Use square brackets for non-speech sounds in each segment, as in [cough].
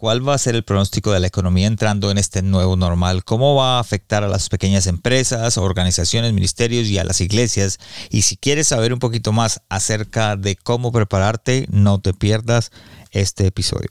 ¿Cuál va a ser el pronóstico de la economía entrando en este nuevo normal? ¿Cómo va a afectar a las pequeñas empresas, organizaciones, ministerios y a las iglesias? Y si quieres saber un poquito más acerca de cómo prepararte, no te pierdas este episodio.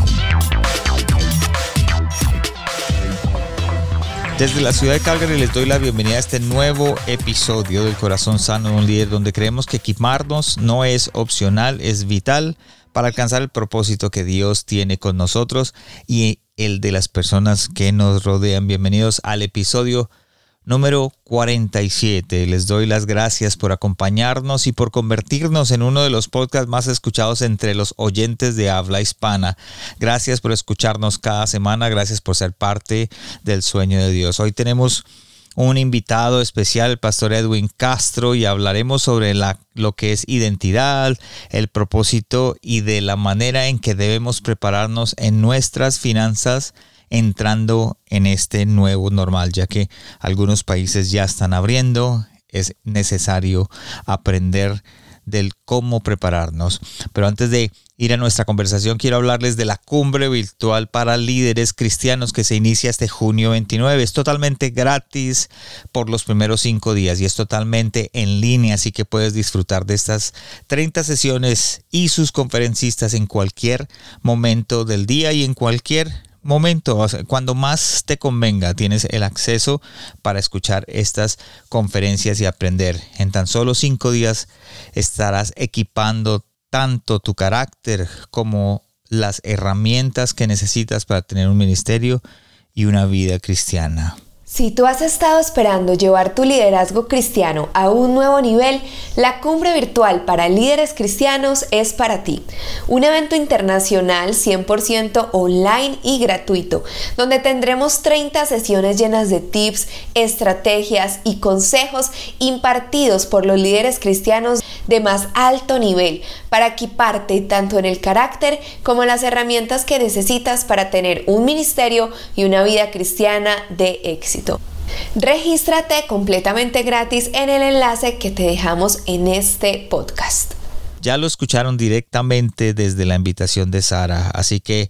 Desde la ciudad de Calgary les doy la bienvenida a este nuevo episodio del Corazón Sano de un Líder, donde creemos que equiparnos no es opcional, es vital para alcanzar el propósito que Dios tiene con nosotros y el de las personas que nos rodean. Bienvenidos al episodio número 47. Les doy las gracias por acompañarnos y por convertirnos en uno de los podcasts más escuchados entre los oyentes de habla hispana. Gracias por escucharnos cada semana, gracias por ser parte del sueño de Dios. Hoy tenemos un invitado especial, el pastor Edwin Castro, y hablaremos sobre la, lo que es identidad, el propósito y de la manera en que debemos prepararnos en nuestras finanzas entrando en este nuevo normal, ya que algunos países ya están abriendo, es necesario aprender del cómo prepararnos. Pero antes de ir a nuestra conversación, quiero hablarles de la cumbre virtual para líderes cristianos que se inicia este junio 29. Es totalmente gratis por los primeros cinco días y es totalmente en línea, así que puedes disfrutar de estas 30 sesiones y sus conferencistas en cualquier momento del día y en cualquier momento, cuando más te convenga, tienes el acceso para escuchar estas conferencias y aprender. En tan solo cinco días estarás equipando tanto tu carácter como las herramientas que necesitas para tener un ministerio y una vida cristiana. Si tú has estado esperando llevar tu liderazgo cristiano a un nuevo nivel, la cumbre virtual para líderes cristianos es para ti. Un evento internacional 100% online y gratuito, donde tendremos 30 sesiones llenas de tips, estrategias y consejos impartidos por los líderes cristianos de más alto nivel para equiparte tanto en el carácter como en las herramientas que necesitas para tener un ministerio y una vida cristiana de éxito. Regístrate completamente gratis en el enlace que te dejamos en este podcast. Ya lo escucharon directamente desde la invitación de Sara, así que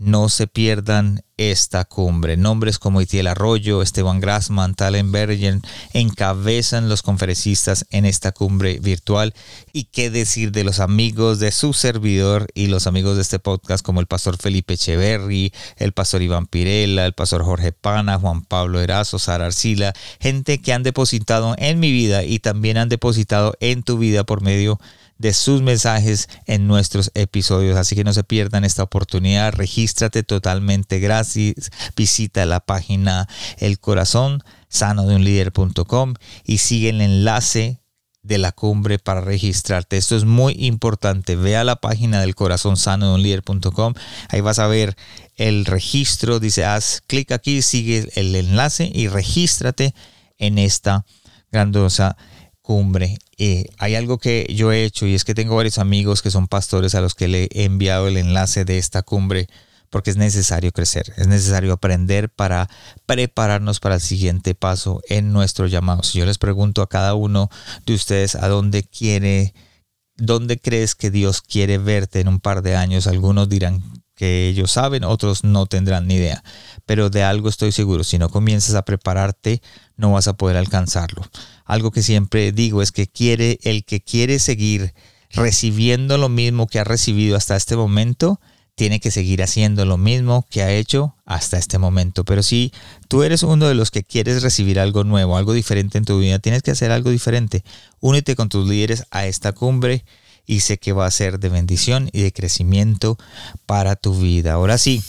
no se pierdan esta cumbre. Nombres como Itiel Arroyo, Esteban Grassman, Talen Bergen encabezan los conferencistas en esta cumbre virtual. Y qué decir de los amigos de su servidor y los amigos de este podcast como el pastor Felipe Echeverry, el pastor Iván Pirela, el pastor Jorge Pana, Juan Pablo Erazo, Sara Arcila, gente que han depositado en mi vida y también han depositado en tu vida por medio de sus mensajes en nuestros episodios. Así que no se pierdan esta oportunidad. Regístrate totalmente gratis. Visita la página El Corazón sano de un líder.com y sigue el enlace de la cumbre para registrarte. Esto es muy importante. Ve a la página del corazón sano de un líder.com. Ahí vas a ver el registro. Dice, haz clic aquí, sigue el enlace y regístrate en esta grandiosa cumbre. Eh, hay algo que yo he hecho y es que tengo varios amigos que son pastores a los que le he enviado el enlace de esta cumbre porque es necesario crecer, es necesario aprender para prepararnos para el siguiente paso en nuestro llamado. Si yo les pregunto a cada uno de ustedes a dónde quiere, dónde crees que Dios quiere verte en un par de años, algunos dirán que ellos saben, otros no tendrán ni idea. Pero de algo estoy seguro, si no comienzas a prepararte, no vas a poder alcanzarlo. Algo que siempre digo es que quiere el que quiere seguir recibiendo lo mismo que ha recibido hasta este momento, tiene que seguir haciendo lo mismo que ha hecho hasta este momento. Pero si tú eres uno de los que quieres recibir algo nuevo, algo diferente en tu vida, tienes que hacer algo diferente. Únete con tus líderes a esta cumbre y sé que va a ser de bendición y de crecimiento para tu vida. Ahora sí,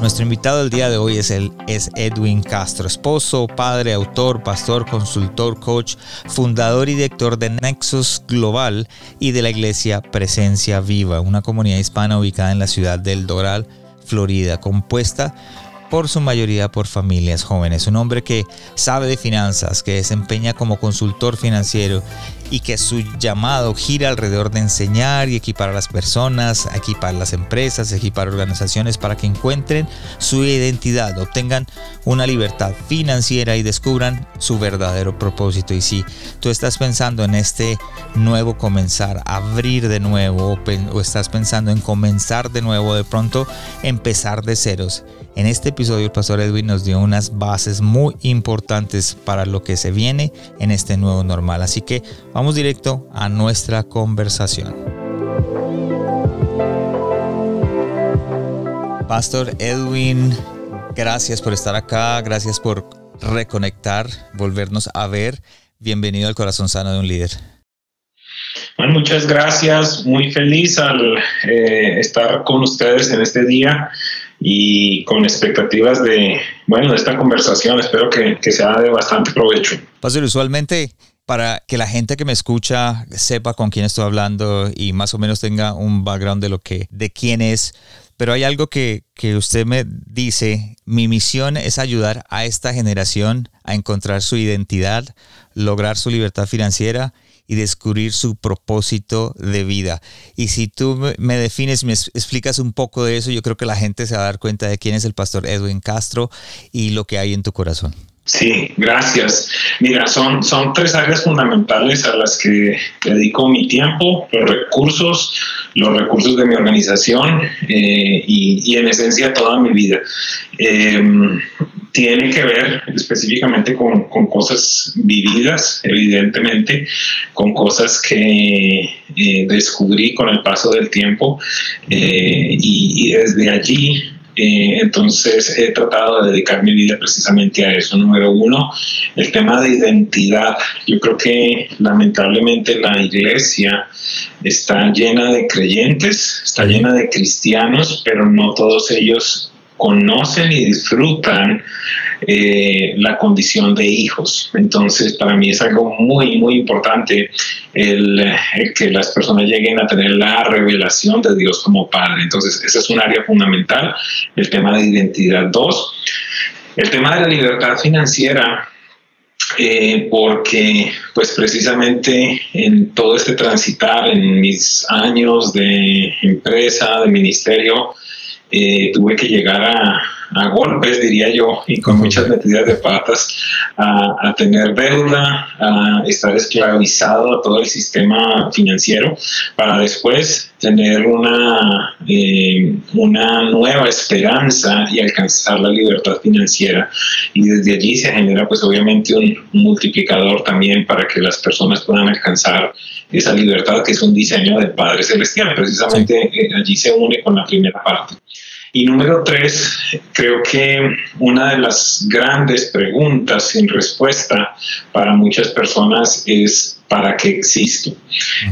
nuestro invitado del día de hoy es, el, es Edwin Castro, esposo, padre, autor, pastor, consultor, coach, fundador y director de Nexus Global y de la iglesia Presencia Viva, una comunidad hispana ubicada en la ciudad del Doral, Florida, compuesta por su mayoría por familias jóvenes. Un hombre que sabe de finanzas, que desempeña como consultor financiero y que su llamado gira alrededor de enseñar y equipar a las personas, equipar las empresas, equipar organizaciones para que encuentren su identidad, obtengan una libertad financiera y descubran su verdadero propósito. Y si tú estás pensando en este nuevo comenzar, abrir de nuevo o, estás pensando en comenzar de nuevo, de pronto empezar de ceros, en este episodio el pastor Edwin nos dio unas bases muy importantes para lo que se viene en este nuevo normal. Así que vamos directo a nuestra conversación. Pastor Edwin, gracias por estar acá, gracias por reconectar, volvernos a ver. Bienvenido al corazón sano de un líder. Bueno, muchas gracias, muy feliz al eh, estar con ustedes en este día y con expectativas de, bueno, de esta conversación. Espero que, que sea de bastante provecho. Pastor, usualmente para que la gente que me escucha sepa con quién estoy hablando y más o menos tenga un background de lo que, de quién es. Pero hay algo que, que usted me dice, mi misión es ayudar a esta generación a encontrar su identidad, lograr su libertad financiera y descubrir su propósito de vida. Y si tú me defines, me explicas un poco de eso, yo creo que la gente se va a dar cuenta de quién es el pastor Edwin Castro y lo que hay en tu corazón. Sí, gracias. Mira, son, son tres áreas fundamentales a las que dedico mi tiempo, los recursos, los recursos de mi organización eh, y, en esencia toda mi vida. Em, tiene que ver específicamente con, cosas vividas, evidentemente, con cosas que eh, descubrí con el paso del tiempo eh, y, y desde allí eh, entonces he tratado de dedicar mi vida precisamente a eso. Número uno, el tema de identidad. Yo creo que lamentablemente la iglesia está llena de creyentes, está llena de cristianos, pero no todos ellos conocen y disfrutan eh, la condición de hijos. Entonces, para mí es algo muy, muy importante el, que las personas lleguen a tener la revelación de Dios como Padre. Entonces, ese es un área fundamental, el tema de identidad. Dos, el tema de la libertad financiera. Eh, porque pues precisamente en todo este transitar, en mis años de empresa, de ministerio, eh, tuve que llegar a, a golpes, diría yo, y con muchas metidas de patas, a, tener deuda, a estar esclavizado a todo el sistema financiero, para después tener una, eh, una nueva esperanza y alcanzar la libertad financiera. Y desde allí se genera pues obviamente un multiplicador también para que las personas puedan alcanzar esa libertad que es un diseño del Padre Celestial. Precisamente eh, allí se une con la primera parte. Y número tres, creo que una de las grandes preguntas sin respuesta para muchas personas es para qué existo.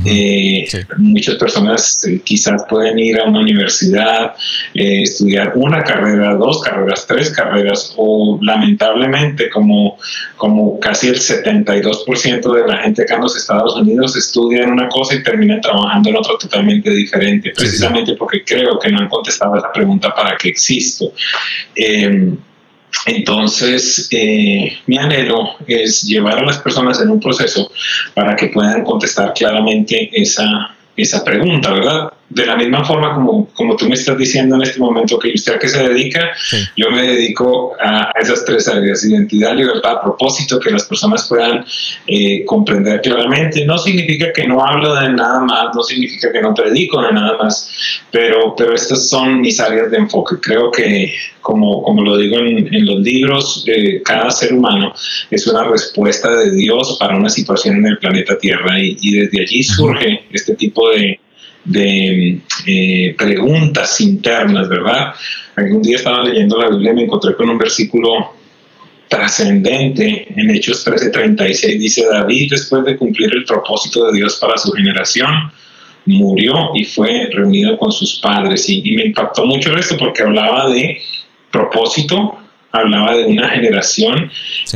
Eh, muchas personas eh, quizás pueden ir a una universidad, eh, estudiar una carrera, dos carreras, tres carreras, o lamentablemente como, como casi el 72% de la gente acá en los Estados Unidos estudia en una cosa y termina trabajando en otra totalmente diferente, precisamente porque creo que no han contestado esa pregunta para qué existo. Entonces, eh, mi anhelo es llevar a las personas en un proceso para que puedan contestar claramente esa, esa pregunta, ¿verdad? De la misma forma como, como tú me estás diciendo en este momento que usted a qué se dedica, yo me dedico a, esas tres áreas, identidad, libertad, propósito, que las personas puedan eh, comprender claramente. No significa que no hablo de nada más, no significa que no predico de nada más, pero, pero estas son mis áreas de enfoque. Creo que, como, como lo digo en, los libros, eh, cada ser humano es una respuesta de Dios para una situación en el planeta Tierra y, y desde allí surge este tipo de de eh, preguntas internas, ¿verdad? Algún día estaba leyendo la Biblia y me encontré con un versículo trascendente en Hechos 13:36. Dice, David, después de cumplir el propósito de Dios para su generación, murió y fue reunido con sus padres. Y, y me impactó mucho esto porque hablaba de propósito, hablaba de una generación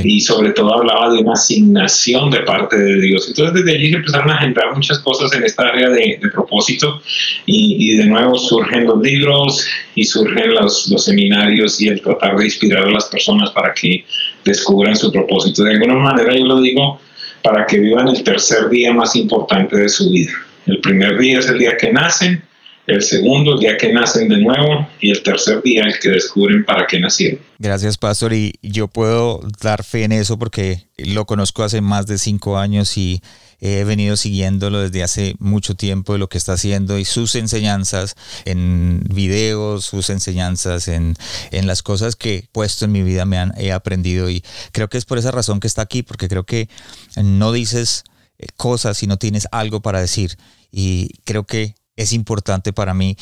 y sobre todo hablaba de una asignación de parte de Dios. Entonces desde allí se empezaron a generar muchas cosas en esta área de, propósito y, de nuevo surgen los libros y surgen los, los seminarios y el tratar de inspirar a las personas para que descubran su propósito. De alguna manera yo lo digo para que vivan el tercer día más importante de su vida. El primer día es el día que nacen, el segundo el día que nacen de nuevo y el tercer día el que descubren para qué nacieron. Gracias, Pastor. Y yo puedo dar fe en eso porque lo conozco hace más de cinco años y he venido siguiéndolo desde hace mucho tiempo de lo que está haciendo y sus enseñanzas en videos, sus enseñanzas en, en las cosas que he puesto en mi vida me han he aprendido y creo que es por esa razón que está aquí, porque creo que no dices eh, cosas si no tienes algo para decir y creo que es importante para mí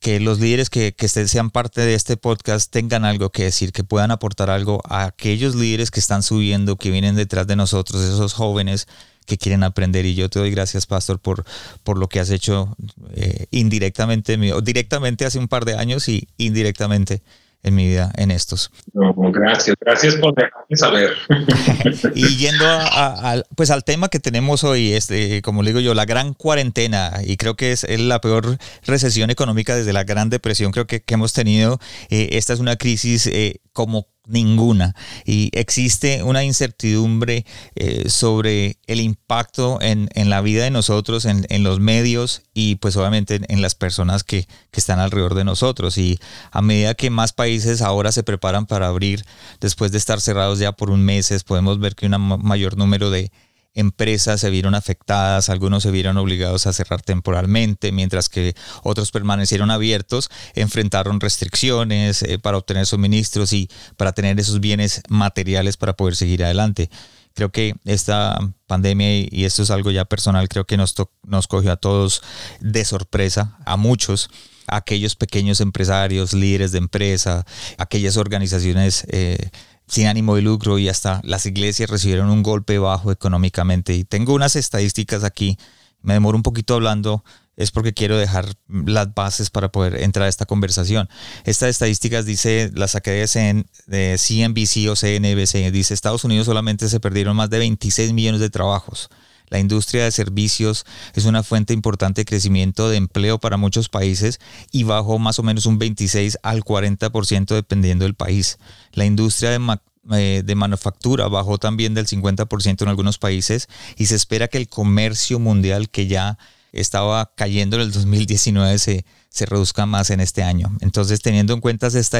que los líderes que, sean parte de este podcast tengan algo que decir, que puedan aportar algo a aquellos líderes que están subiendo, que vienen detrás de nosotros, esos jóvenes que quieren aprender. Y yo te doy gracias, Pastor, por, por lo que has hecho eh, indirectamente, o directamente hace un par de años y indirectamente en mi vida en estos. gracias, gracias por dejarme saber. [laughs] y yendo a, pues al tema que tenemos hoy, este, como le digo yo, la gran cuarentena, y creo que es, la peor recesión económica desde la Gran Depresión, creo que, que hemos tenido. Eh, esta es una crisis eh, como ninguna. Y existe una incertidumbre eh, sobre el impacto en, la vida de nosotros, en, los medios y pues obviamente en, las personas que, que, están alrededor de nosotros. Y a medida que más países ahora se preparan para abrir, después de estar cerrados ya por un mes, podemos ver que un mayor número de empresas se vieron afectadas, algunos se vieron obligados a cerrar temporalmente, mientras que otros permanecieron abiertos, enfrentaron restricciones eh, para obtener suministros y para tener esos bienes materiales para poder seguir adelante. Creo que esta pandemia, y esto es algo ya personal, creo que nos, nos cogió a todos de sorpresa, a muchos, aquellos pequeños empresarios, líderes de empresa, aquellas organizaciones eh, sin ánimo de lucro y hasta las iglesias recibieron un golpe bajo económicamente. Y tengo unas estadísticas aquí, me demoro un poquito hablando, es porque quiero dejar las bases para poder entrar a esta conversación. Estas estadísticas dice, las saqué de, de CNBC o CNBC, dice Estados Unidos solamente se perdieron más de 26 millones de trabajos. La industria de servicios es una fuente importante de crecimiento de empleo para muchos países y bajó más o menos un 26 al 40% dependiendo del país. La industria de, eh, manufactura bajó también del 50% en algunos países y se espera que el comercio mundial que ya estaba cayendo en el 2019 se, se reduzca más en este año. Entonces, teniendo en cuenta esta,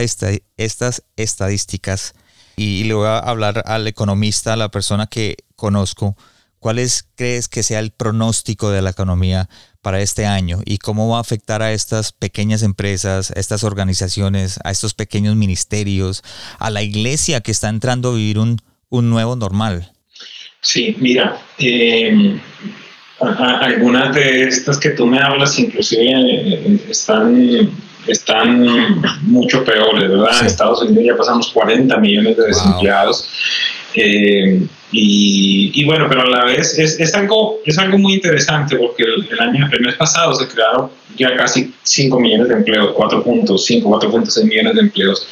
estas estadísticas, y le voy a hablar al economista, a la persona que conozco, ¿cuál crees que sea el pronóstico de la economía para este año y cómo va a afectar a estas pequeñas empresas, a estas organizaciones, a estos pequeños ministerios, a la iglesia que está entrando a vivir un, nuevo normal? Sí, mira, em, algunas de estas que tú me hablas inclusive eh, están, están mucho peores, ¿verdad? En Estados Unidos ya pasamos 40 millones de desempleados. Eh, y, bueno, pero a la vez es, es, algo, es algo muy interesante porque el, año, el mes pasado se crearon ya casi 5 millones de empleos, 4.5, 4.6 millones de empleos.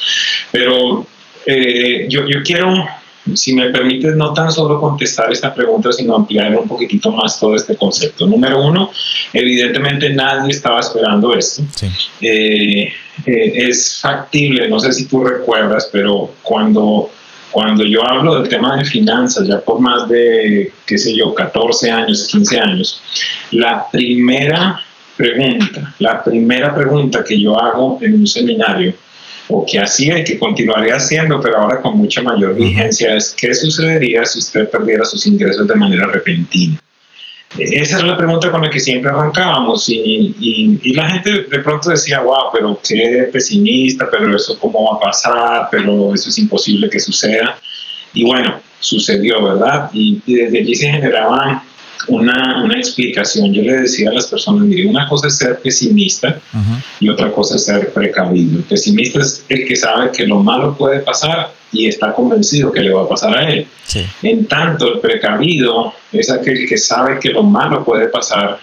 Pero eh, yo, yo quiero, si me permites, no tan solo contestar esta pregunta, sino ampliar un poquitito más todo este concepto. Número uno, evidentemente nadie estaba esperando esto. Eh, es factible, no sé si tú recuerdas, pero cuando cuando yo hablo del tema de finanzas, ya por más de, qué sé yo, 14 años, 15 años, la primera pregunta, la primera pregunta que yo hago en un seminario, o que hacía y que continuaría haciendo, pero ahora con mucha mayor vigencia, es qué sucedería si usted perdiera sus ingresos de manera repentina. Esa es la pregunta con la que siempre arrancábamos y, y, la gente de pronto decía, wow, pero qué pesimista, pero eso cómo va a pasar, pero eso es imposible que suceda. Y bueno, sucedió, ¿verdad? Y, desde allí se generaba una, una, explicación. Yo le decía a las personas, mire, una cosa es ser pesimista y otra cosa es ser precavido. El pesimista es el que sabe que lo malo puede pasar y está convencido que le va a pasar a él. En tanto, el precavido es aquel que sabe que lo malo puede pasar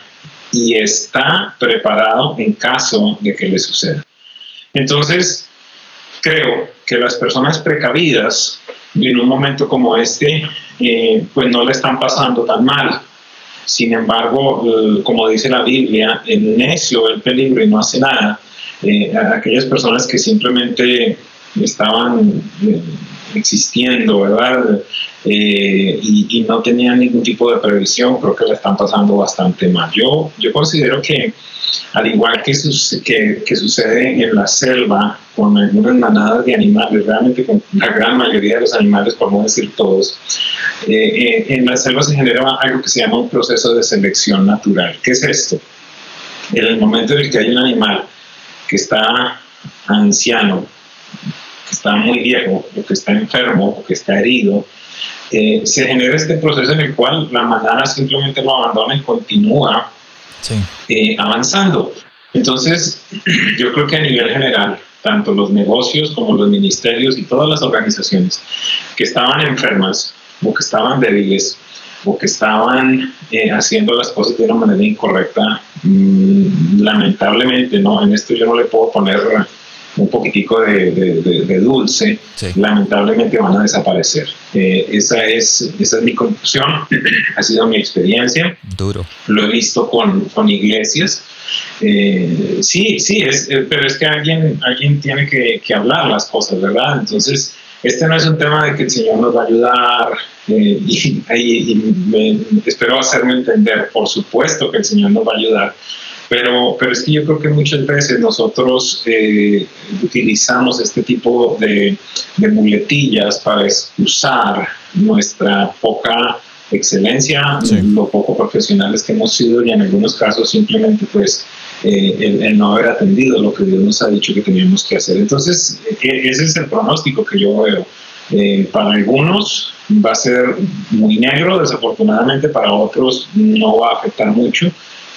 y está preparado en caso de que le suceda. Entonces, creo que las personas precavidas en un momento como este, eh, pues no le están pasando tan mal. Sin embargo, como dice la Biblia, el necio el peligro y no hace nada. Eh, aquellas personas que simplemente estaban eh, existiendo, ¿verdad? y, no tenían ningún tipo de previsión, creo que le están pasando bastante mal. Yo, yo considero que al igual que, que, sucede en la selva con algunas manadas de animales, realmente con la gran mayoría de los animales, por no decir todos, eh, eh, en la selva se genera algo que se llama un proceso de selección natural. ¿Qué es esto? En el momento en el que hay un animal que está anciano, que está muy viejo, que está enfermo, que está herido, eh, se genera este proceso en el cual la manada simplemente lo abandona y continúa eh, avanzando. Entonces, [clears throat] yo creo que a nivel general, tanto los negocios como los ministerios y todas las organizaciones que estaban enfermas o que estaban débiles o que estaban eh, haciendo las cosas de una manera incorrecta, mm, lamentablemente, ¿no? En esto yo no le puedo poner un poquitico de, dulce, lamentablemente van a desaparecer. Eh, esa, es, esa es mi conclusión, [clears throat] ha sido mi experiencia. Duro. Lo he visto con, con iglesias. Eh, sí, sí, es, eh, pero es que alguien, alguien tiene que, que, hablar las cosas, ¿verdad? Entonces, este no es un tema de que el Señor nos va a ayudar [laughs] y, y espero hacerme entender, por supuesto que el Señor nos va a ayudar, pero, pero es que yo creo que muchas veces nosotros eh, utilizamos este tipo de, de muletillas para excusar nuestra poca excelencia, lo poco profesionales que hemos sido y en algunos casos simplemente pues eh, el, no haber atendido lo que Dios nos ha dicho que teníamos que hacer. Entonces, e, ese es el pronóstico que yo veo. Eh, para algunos va a ser muy negro, desafortunadamente para otros no va a afectar mucho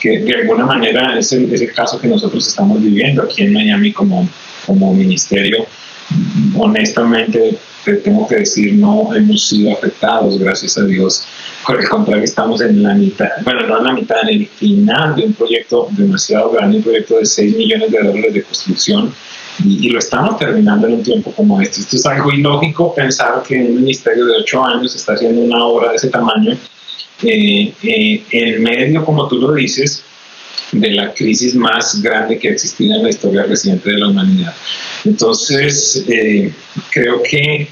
que de alguna manera es el, es el caso que nosotros estamos viviendo aquí en Miami como, como ministerio. Honestamente, te tengo que decir, no hemos sido afectados, gracias a Dios. Por el contrario, estamos en la mitad, bueno, no en la mitad, en el final de un proyecto demasiado grande, un proyecto de 6 millones de dólares de construcción, y, y, lo estamos terminando en un tiempo como este. Esto es algo ilógico pensar que un ministerio de 8 años está haciendo una obra de ese tamaño eh, eh, en medio, como tú lo dices, de la crisis más grande que ha existido en la historia reciente de la humanidad. Entonces, eh, creo que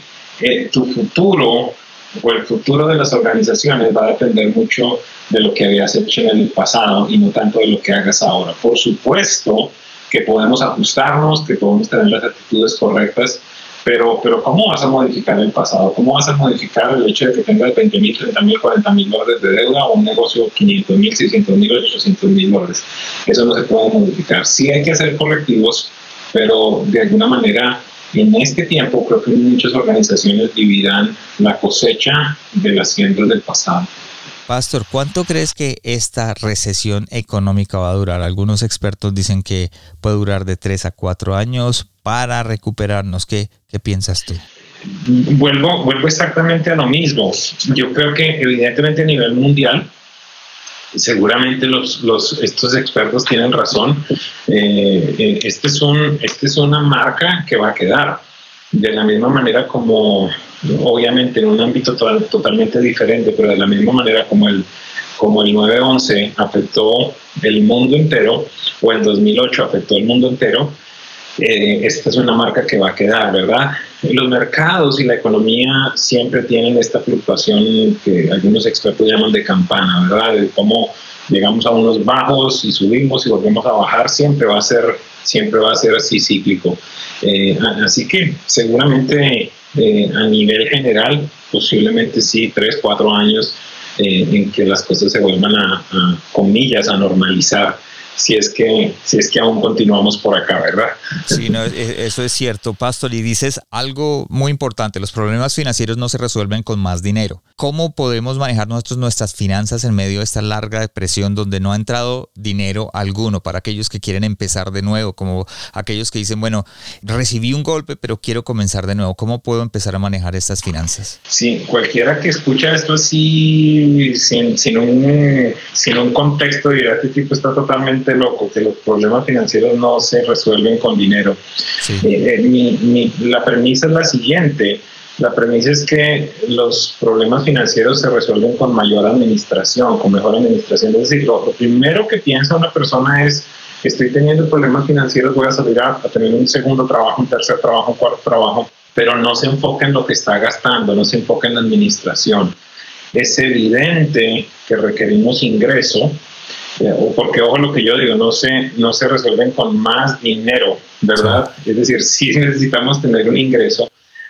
tu futuro o el futuro de las organizaciones va a depender mucho de lo que habías hecho en el pasado y no tanto de lo que hagas ahora. Por supuesto que podemos ajustarnos, que podemos tener las actitudes correctas, pero, pero ¿cómo vas a modificar el pasado? ¿Cómo vas a modificar el hecho de que tengas 20 mil, 30 mil, 40 mil dólares de deuda o un negocio 500 mil, 600 mil, 800 mil dólares? Eso no se puede modificar. Sí hay que hacer correctivos, pero de alguna manera en este tiempo creo que muchas organizaciones dividirán la cosecha de las siembras del pasado. Pastor, ¿cuánto crees que esta recesión económica va a durar? Algunos expertos dicen que puede durar de 3 a 4 años para recuperarnos. ¿Qué, qué piensas tú? Vuelvo, vuelvo exactamente a lo mismo. Yo creo que evidentemente a nivel mundial, seguramente los, los, estos expertos tienen razón. Eh, eh, este, es un, este es una marca que va a quedar. De la misma manera como obviamente en un ámbito totalmente diferente, pero de la misma manera como el, como el 9-11 afectó el mundo entero, o el 2008 afectó el mundo entero, eh, esta es una marca que va a quedar, ¿verdad? Los mercados y la economía siempre tienen esta fluctuación que algunos expertos llaman de campana, ¿verdad? De cómo llegamos a unos bajos y subimos y volvemos a bajar, siempre va a ser, siempre va a ser así cíclico. Eh, así que seguramente eh, a nivel general, posiblemente sí, tres, cuatro años eh, en que las cosas se vuelvan a, a, comillas, a normalizar si es que, si es que aún continuamos por acá, ¿verdad? Sí, no, eso es cierto, Pastor. Y dices algo muy importante, los problemas financieros no se resuelven con más dinero. ¿Cómo podemos manejar nosotros nuestras finanzas en medio de esta larga depresión donde no ha entrado dinero alguno para aquellos que quieren empezar de nuevo, como aquellos que dicen, bueno, recibí un golpe, pero quiero comenzar de nuevo? ¿Cómo puedo empezar a manejar estas finanzas? Sí, cualquiera que escucha esto así, sin, sin, un, sin un contexto, dirá, este tipo está totalmente absolutamente loco, que los problemas financieros no se resuelven con dinero. Eh, eh, la premisa es la siguiente. La premisa es que los problemas financieros se resuelven con mayor administración, con mejor administración. Es decir, lo, primero que piensa una persona es, estoy teniendo problemas financieros, voy a salir a, a tener un segundo trabajo, un tercer trabajo, un cuarto trabajo, pero no se enfoca en lo que está gastando, no se enfoca en la administración es evidente que requerimos ingreso, porque ojo lo que yo digo, no se, no se resuelven con más dinero, ¿verdad? Es decir, sí [laughs] necesitamos tener un ingreso,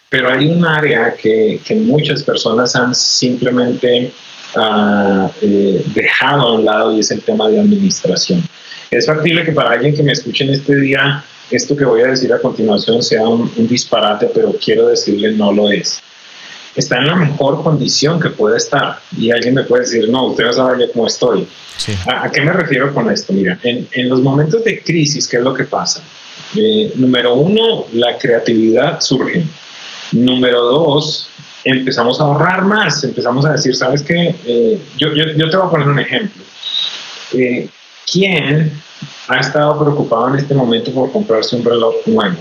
pero hay un área que, que muchas personas han simplemente uh, eh, dejado a un lado y es el tema de administración. Es factible que para alguien que me escuche en este día, esto que voy a decir a continuación sea un, un disparate, pero quiero decirle no lo es está en la mejor condición que puede estar. Y alguien me puede decir, no, usted no sabe cómo estoy. ¿A, qué me refiero con esto? Mira, en, en, los momentos de crisis, ¿qué es lo que pasa? Eh, número uno, la creatividad surge. Número dos, empezamos a ahorrar más, empezamos a decir, ¿sabes qué? Eh, yo, yo, yo, te voy a poner un ejemplo. Eh, ¿Quién ha estado preocupado en este momento por comprarse un reloj nuevo?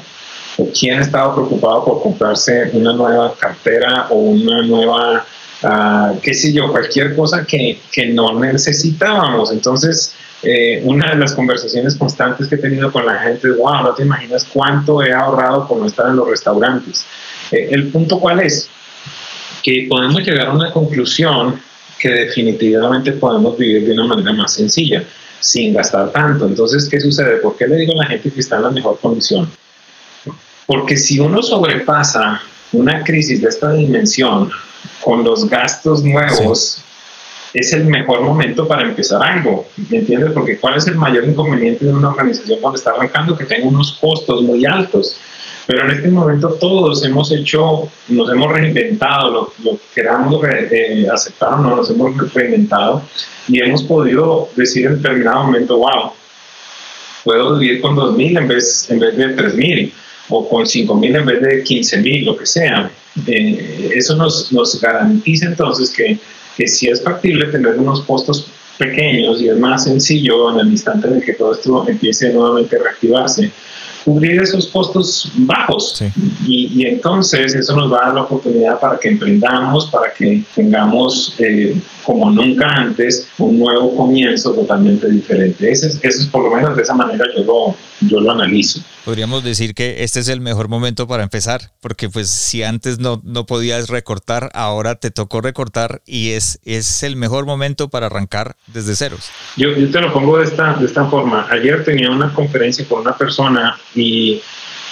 Quién ha estado preocupado por comprarse una nueva cartera o una nueva, uh, qué sé yo, cualquier cosa que, que no necesitábamos. Entonces, eh, una de las conversaciones constantes que he tenido con la gente es, wow, no te imaginas cuánto he ahorrado por no estar en los restaurantes. Eh, el punto cuál es? Que podemos llegar a una conclusión que definitivamente podemos vivir de una manera más sencilla, sin gastar tanto. Entonces, ¿qué sucede? ¿Por qué le digo a la gente que está en la mejor condición? Porque si uno sobrepasa una crisis de esta dimensión con los gastos nuevos, es el mejor momento para empezar algo, ¿me entiendes? Porque ¿cuál es el mayor inconveniente de una organización cuando está arrancando? Que tenga unos costos muy altos. Pero en este momento todos hemos hecho, nos hemos reinventado, lo, lo queramos eh, aceptar o no, nos hemos reinventado y hemos podido decir en determinado momento, wow, puedo vivir con 2.000 en vez, en vez de 3.000 o con 5 mil en vez de 15 mil, lo que sea. Eh, eso nos, nos, garantiza entonces que, que si es factible tener unos costos pequeños y es más sencillo en el instante en que todo esto empiece nuevamente a reactivarse, cubrir esos costos bajos. Y, y, entonces eso nos va a dar la oportunidad para que emprendamos, para que tengamos, eh, como nunca antes, un nuevo comienzo totalmente diferente. Eso es, eso es por lo menos de esa manera yo lo, yo lo analizo. Podríamos decir que este es el mejor momento para empezar, porque pues si antes no, no podías recortar, ahora te tocó recortar y es, es el mejor momento para arrancar desde ceros. Yo, yo te lo pongo de esta, de esta forma. Ayer tenía una conferencia con una persona y,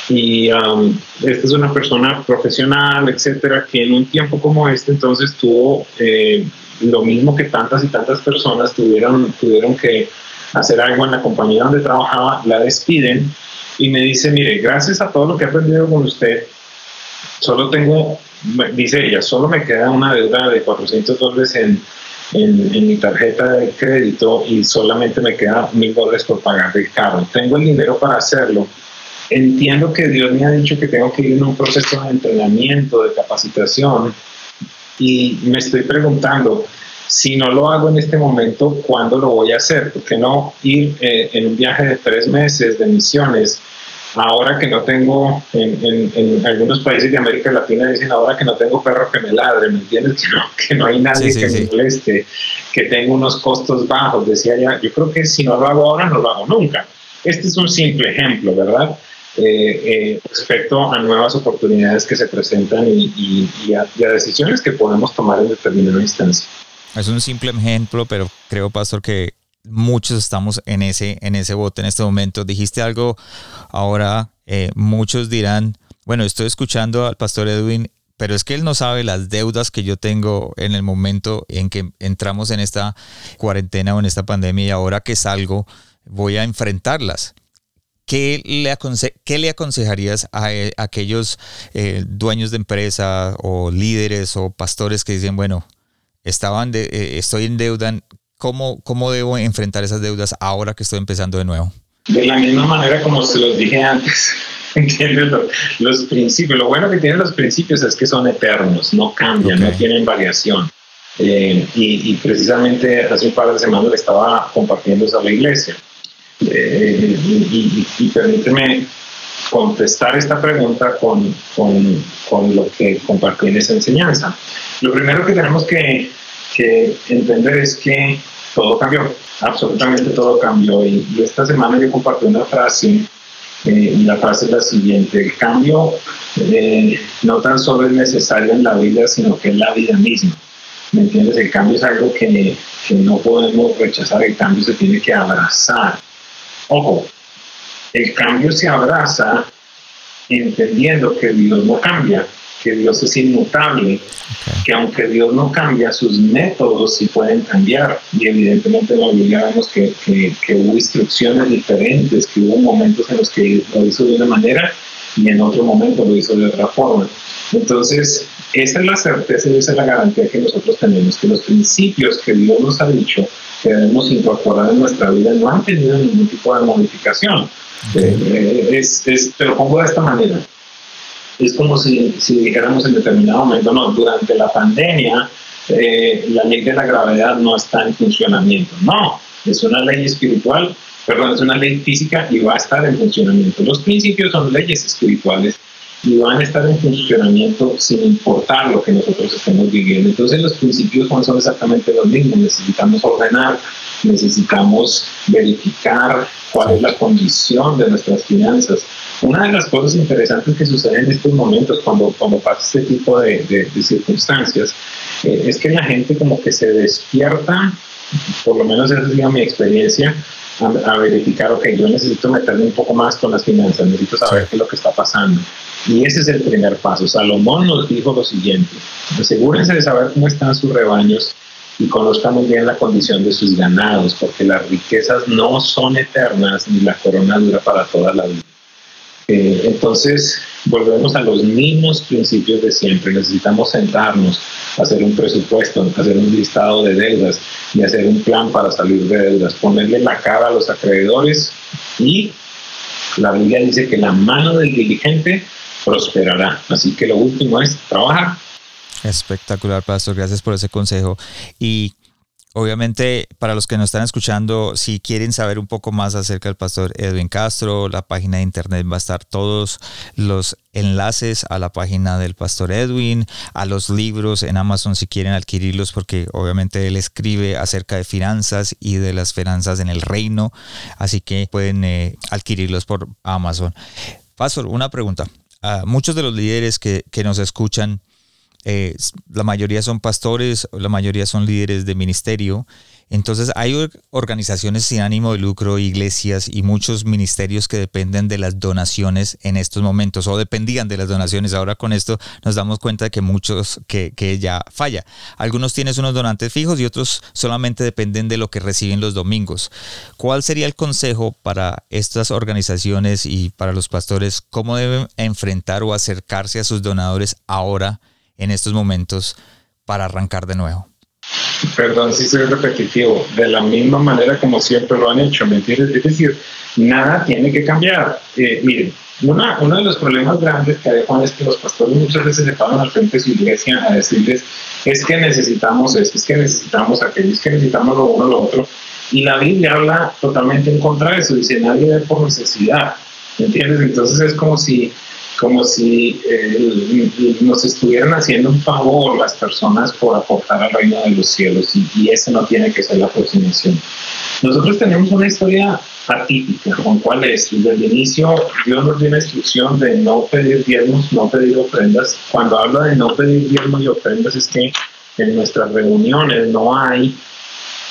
y um, esta es una persona profesional, etcétera, que en un tiempo como este entonces tuvo eh, lo mismo que tantas y tantas personas tuvieron, tuvieron que hacer algo en la compañía donde trabajaba, la despiden y me dice, mire, gracias a todo lo que he aprendido con usted, solo tengo, dice ella, solo me queda una deuda de 400 dólares en, en, mi tarjeta de crédito y solamente me queda mil dólares por pagar el carro. Tengo el dinero para hacerlo. Entiendo que Dios me ha dicho que tengo que ir en un proceso de entrenamiento, de capacitación y me estoy preguntando, si no lo hago en este momento, ¿cuándo lo voy a hacer? ¿Por qué no ir eh, en un viaje de tres meses de misiones? Ahora que no tengo, en, en, algunos países de América Latina dicen ahora que no tengo perro que me ladre, ¿me entiendes? [laughs] Que no, que no hay nadie que me moleste, que tengo unos costos bajos. Decía ya, yo creo que si no lo hago ahora, no lo hago nunca. Este es un simple ejemplo, ¿verdad? Eh, eh, respecto a nuevas oportunidades que se presentan y, a, decisiones que podemos tomar en determinada instancia. Es un simple ejemplo, pero creo, Pastor, que muchos estamos en ese, en ese bote en este momento. Dijiste algo ahora, eh, muchos dirán, bueno, estoy escuchando al Pastor Edwin, pero es que él no sabe las deudas que yo tengo en el momento en que entramos en esta cuarentena o en esta pandemia y ahora que salgo voy a enfrentarlas. ¿Qué le, qué le aconsejarías a, eh, aquellos eh, dueños de empresa o líderes o pastores que dicen, bueno, estaban de, eh, estoy en deuda, ¿cómo, ¿cómo debo enfrentar esas deudas ahora que estoy empezando de nuevo? De la misma manera como se los dije antes, [laughs] ¿entiendes? Los, principios, lo bueno que tienen los principios es que son eternos, no cambian, no tienen variación. Y, y, precisamente hace un par de semanas le estaba compartiendo eso a la iglesia. Eh, y, permíteme contestar esta pregunta con, con, con, lo que compartí en esa enseñanza. Lo primero que tenemos que, que entender es que todo cambió, absolutamente todo cambió. Y, esta semana yo compartí una frase, eh, y la frase es la siguiente, el cambio eh, no tan solo es necesario en la vida, sino que es la vida misma. ¿Me entiendes? El cambio es algo que, que no podemos rechazar, el cambio se tiene que abrazar. Ojo, el cambio se abraza entendiendo que Dios no cambia, que Dios es inmutable, que aunque Dios no cambia, sus métodos sí pueden cambiar. Y evidentemente en la Biblia vemos que, que, hubo instrucciones diferentes, que hubo momentos en los que lo hizo de una manera y en otro momento lo hizo de otra forma. Entonces, esa es la certeza y esa es la garantía que nosotros tenemos, que los principios que Dios nos ha dicho que debemos incorporar en nuestra vida no han tenido ningún tipo de modificación. Eh, es, es, te lo pongo de esta manera es como si, si dijéramos en determinado momento, no, durante la pandemia eh, la ley de la gravedad no está en funcionamiento. No, es una ley espiritual, perdón, es una ley física y va a estar en funcionamiento. Los principios son leyes espirituales y van a estar en funcionamiento sin importar lo que nosotros estemos viviendo. Entonces los principios son exactamente los mismos. Necesitamos ordenar, necesitamos verificar cuál es la condición de nuestras finanzas una de las cosas interesantes que sucede en estos momentos cuando, cuando pasa este tipo de, de, circunstancias eh, es que la gente como que se despierta, por lo menos esa ha sido mi experiencia, a, verificar, ok, yo necesito meterme un poco más con las finanzas, necesito saber qué es lo que está pasando. Y ese es el primer paso. Salomón nos dijo lo siguiente, asegúrense de saber cómo están sus rebaños y conozcan muy bien la condición de sus ganados, porque las riquezas no son eternas ni la corona dura para toda la vida. Eh, entonces, volvemos a los mismos principios de siempre. Necesitamos sentarnos, hacer un presupuesto, hacer un listado de deudas y hacer un plan para salir de deudas, ponerle la cara a los acreedores y la Biblia dice que la mano del diligente prosperará. Así que lo último es trabajar. Espectacular, Pastor. Gracias por ese consejo. Y Obviamente, para los que nos están escuchando, si quieren saber un poco más acerca del pastor Edwin Castro, la página de internet va a estar todos los enlaces a la página del pastor Edwin, a los libros en Amazon si quieren adquirirlos, porque obviamente él escribe acerca de finanzas y de las finanzas en el reino, así que pueden eh, adquirirlos por Amazon. Pastor, una pregunta. Muchos de los líderes que, que nos escuchan, eh, la mayoría son pastores, la mayoría son líderes de ministerio. Entonces hay organizaciones sin ánimo de lucro, iglesias y muchos ministerios que dependen de las donaciones en estos momentos o dependían de las donaciones. Ahora con esto nos damos cuenta de que muchos que, que ya falla. Algunos tienen unos donantes fijos y otros solamente dependen de lo que reciben los domingos. ¿Cuál sería el consejo para estas organizaciones y para los pastores? ¿Cómo deben enfrentar o acercarse a sus donadores ahora? en estos momentos para arrancar de nuevo? Perdón si soy repetitivo, de la misma manera como siempre lo han hecho, ¿me entiendes? Es decir, nada tiene que cambiar. Eh, miren, uno de los problemas grandes que hay con es que los pastores muchas veces se paran al frente de su iglesia a decirles es que necesitamos esto, es que necesitamos aquello, es que necesitamos lo uno, lo otro. Y la Biblia habla totalmente en contra de eso, dice nadie ve por necesidad, ¿me entiendes? Entonces es como si como si eh, nos estuvieran haciendo un favor las personas por aportar al reino de los cielos y, y esa no tiene que ser la aproximación. Nosotros tenemos una historia atípica, con cuál es, desde el inicio Dios nos dio la instrucción de no pedir diezmos, no pedir ofrendas. Cuando habla de no pedir diezmos y ofrendas es que en nuestras reuniones no hay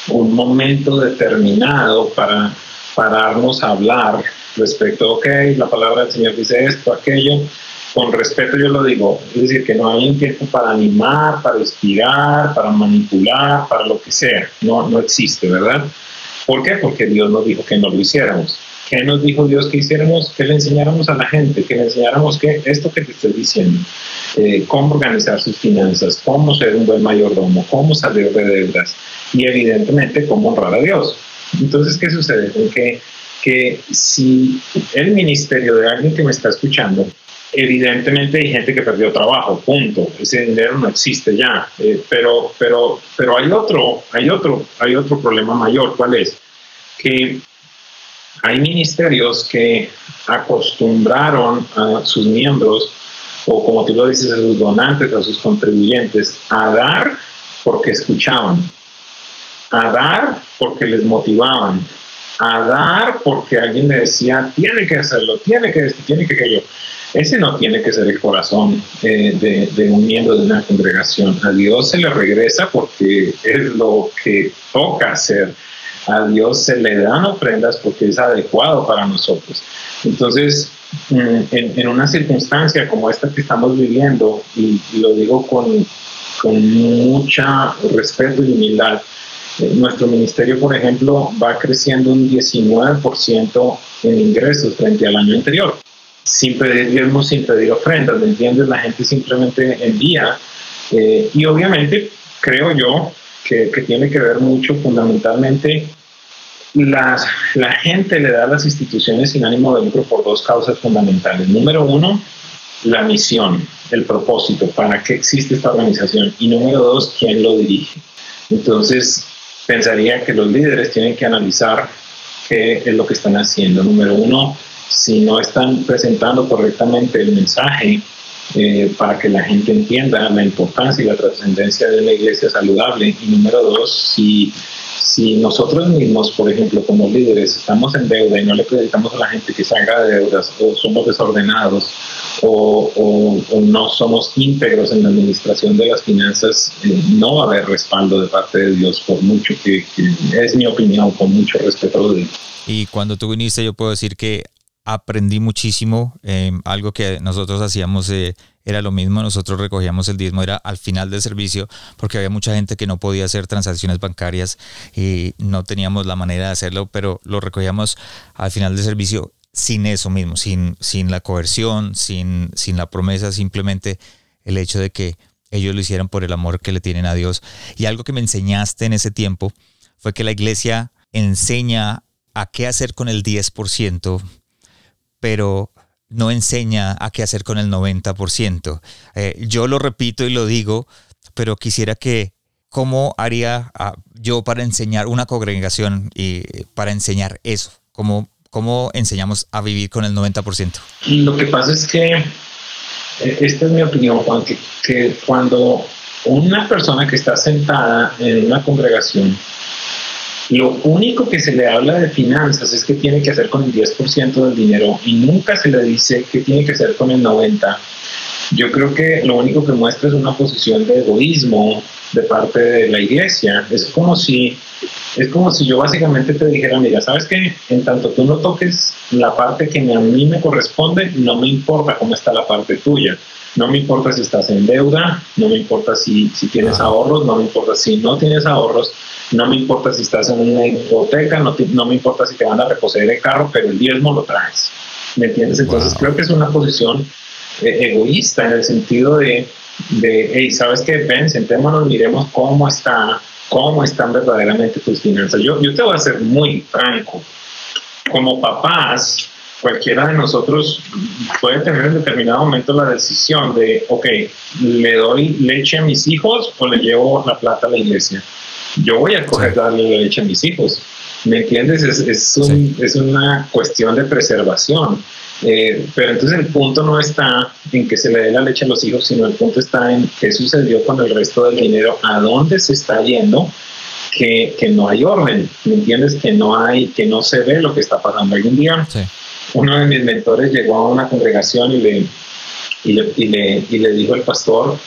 un momento determinado para pararnos a hablar respecto, ok, la palabra del Señor dice esto, aquello, con respeto yo lo digo, es decir, que no hay un tiempo para animar, para inspirar, para manipular, para lo que sea, no, no existe, ¿verdad? ¿Por qué? Porque Dios nos dijo que no lo hiciéramos. ¿Qué nos dijo Dios que hiciéramos? Que le enseñáramos a la gente, que le enseñáramos que esto que te estoy diciendo, eh, cómo organizar sus finanzas, cómo ser un buen mayordomo, cómo salir de deudas y evidentemente cómo honrar a Dios. Entonces, ¿qué sucede? Que que si el ministerio de alguien que me está escuchando, evidentemente hay gente que perdió trabajo, punto. Ese dinero no existe ya. Eh, pero, pero, pero hay otro, hay otro, hay otro problema mayor. ¿Cuál es? Que hay ministerios que acostumbraron a sus miembros, o como tú lo dices, a sus donantes, a sus contribuyentes, a dar porque escuchaban, a dar porque les motivaban, a dar porque alguien le decía, tiene que hacerlo, tiene que esto, tiene que aquello. Ese no tiene que ser el corazón eh, de, de, un miembro de una congregación. A Dios se le regresa porque es lo que toca hacer. A Dios se le dan ofrendas porque es adecuado para nosotros. Entonces, mm, en, en una circunstancia como esta que estamos viviendo, y lo digo con, con mucha respeto y humildad, nuestro ministerio, por ejemplo, va creciendo un 19% en ingresos frente al año anterior, sin pedir diezmos, sin pedir ofrendas, ¿me entiendes? La gente simplemente envía eh, y obviamente creo yo que, que, tiene que ver mucho fundamentalmente las, la gente le da a las instituciones sin ánimo de lucro por dos causas fundamentales. Número uno, la misión, el propósito, para qué existe esta organización. Y número dos, quién lo dirige. Entonces, pensaría que los líderes tienen que analizar qué es lo que están haciendo. Número uno, si no están presentando correctamente el mensaje eh, para que la gente entienda la importancia y la trascendencia de la iglesia saludable. Y número dos, si, si nosotros mismos, por ejemplo, como líderes, estamos en deuda y no le predicamos a la gente que salga de deudas o somos desordenados o, o, no somos íntegros en la administración de las finanzas, eh, no va a haber respaldo de parte de Dios, por mucho que, que es mi opinión, con mucho respeto de Y cuando tú viniste, yo puedo decir que aprendí muchísimo. Eh, algo que nosotros hacíamos eh, era lo mismo. Nosotros recogíamos el diezmo, era al final del servicio, porque había mucha gente que no podía hacer transacciones bancarias y no teníamos la manera de hacerlo, pero lo recogíamos al final del servicio sin eso mismo, sin, sin la coerción, sin, sin la promesa, simplemente el hecho de que ellos lo hicieran por el amor que le tienen a Dios. Y algo que me enseñaste en ese tiempo fue que la iglesia enseña a qué hacer con el 10%, pero no enseña a qué hacer con el 90%. Eh, yo lo repito y lo digo, pero quisiera que, ¿cómo haría ah, yo para enseñar una congregación y para enseñar eso? ¿Cómo, ¿Cómo enseñamos a vivir con el 90%? Lo que pasa es que, eh, esta es mi opinión, Juan, que, que cuando una persona que está sentada en una congregación lo único que se le habla de finanzas es que tiene que hacer con el 10% del dinero y nunca se le dice que tiene que hacer con el 90%. Yo creo que lo único que muestra es una posición de egoísmo de parte de la iglesia. Es como si, es como si yo básicamente te dijera, mira, ¿sabes qué? En tanto tú no toques la parte que a mí me corresponde, no me importa cómo está la parte tuya. No me importa si estás en deuda, no me importa si, si tienes ahorros, no me importa si no tienes ahorros no me importa si estás en una hipoteca, no, no me importa si te van a reposer el carro, pero el diezmo lo traes. ¿Me entiendes? Entonces creo que es una posición eh, egoísta en el sentido de, de, hey, ¿sabes qué? Ven, sentémonos, miremos cómo está, cómo están verdaderamente tus finanzas. Yo, yo te voy a ser muy franco. Como papás, cualquiera de nosotros puede tener en determinado momento la decisión de, ok, ¿le doy leche a mis hijos o le llevo la plata a la iglesia? Yo voy a coger darle leche a mis hijos. ¿Me entiendes? Es, es, un, es una cuestión de preservación. Eh, pero entonces el punto no está en que se le dé la leche a los hijos, sino el punto está en qué sucedió con el resto del dinero, a dónde se está yendo, que, que no hay orden, ¿me entiendes? Que no hay, que no se ve lo que está pasando. Algún día uno de mis mentores llegó a una congregación y le, y le, y le, y le dijo al pastor,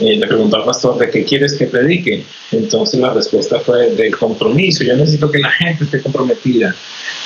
eh, le preguntó al pastor de qué quieres que predique. Entonces la respuesta fue del compromiso. Yo necesito que la gente esté comprometida,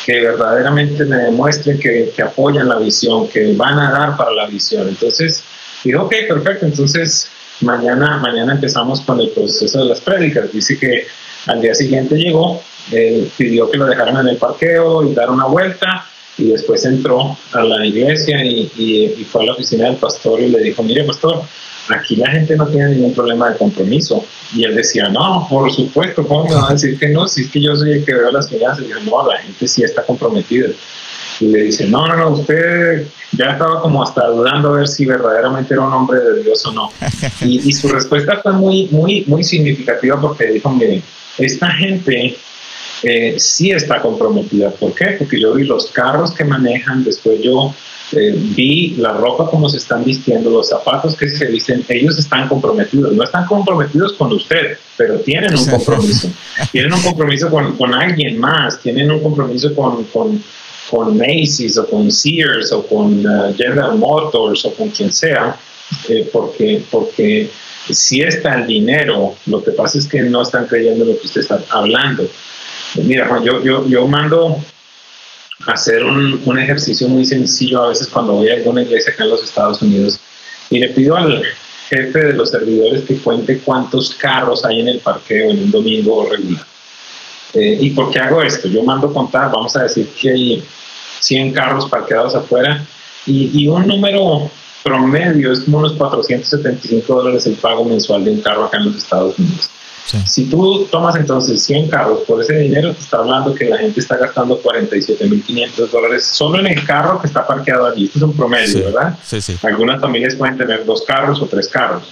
que verdaderamente me demuestren que, que apoyan la visión, que van a dar para la visión. Entonces dijo, ok, perfecto. Entonces mañana, mañana empezamos con el proceso de las prédicas. Dice que al día siguiente llegó, él pidió que lo dejaran en el parqueo y dar una vuelta y después entró a la iglesia y, y, y, fue a la oficina del pastor y le dijo, mire pastor, aquí la gente no tiene ningún problema de compromiso. Y él decía, no, por supuesto, ¿cómo me va a decir que no? Si es que yo soy el que veo las finanzas. Y yo, no, la gente sí está comprometida. Y le dice, no, no, no, usted ya estaba como hasta dudando a ver si verdaderamente era un hombre de Dios o no. Y, su respuesta fue muy, muy, muy significativa porque dijo, mire, esta gente eh, sí está comprometida. ¿Por qué? Porque yo vi los carros que manejan, después yo eh, vi la ropa como se están vistiendo, los zapatos que se dicen, ellos están comprometidos, no están comprometidos con usted, pero tienen un compromiso, [laughs] tienen un compromiso con, con alguien más, tienen un compromiso con, con, con Macy's o con Sears o con uh, General Motors o con quien sea, eh, porque, porque si está el dinero, lo que pasa es que no están creyendo lo que usted está hablando. Mira, Juan, yo, yo, yo mando hacer un, un, ejercicio muy sencillo a veces cuando voy a alguna iglesia acá en los Estados Unidos y le pido al jefe de los servidores que cuente cuántos carros hay en el parqueo en un domingo regular. Eh, ¿Y por qué hago esto? Yo mando contar, vamos a decir que hay 100 carros parqueados afuera y, y un número promedio es como unos 475 dólares el pago mensual de un carro acá en los Estados Unidos. Si tú tomas entonces 100 carros por ese dinero, te está hablando que la gente está gastando 47.500 dólares solo en el carro que está parqueado allí. Esto es un promedio, ¿verdad? Sí, sí. Algunas familias pueden tener dos carros o tres carros.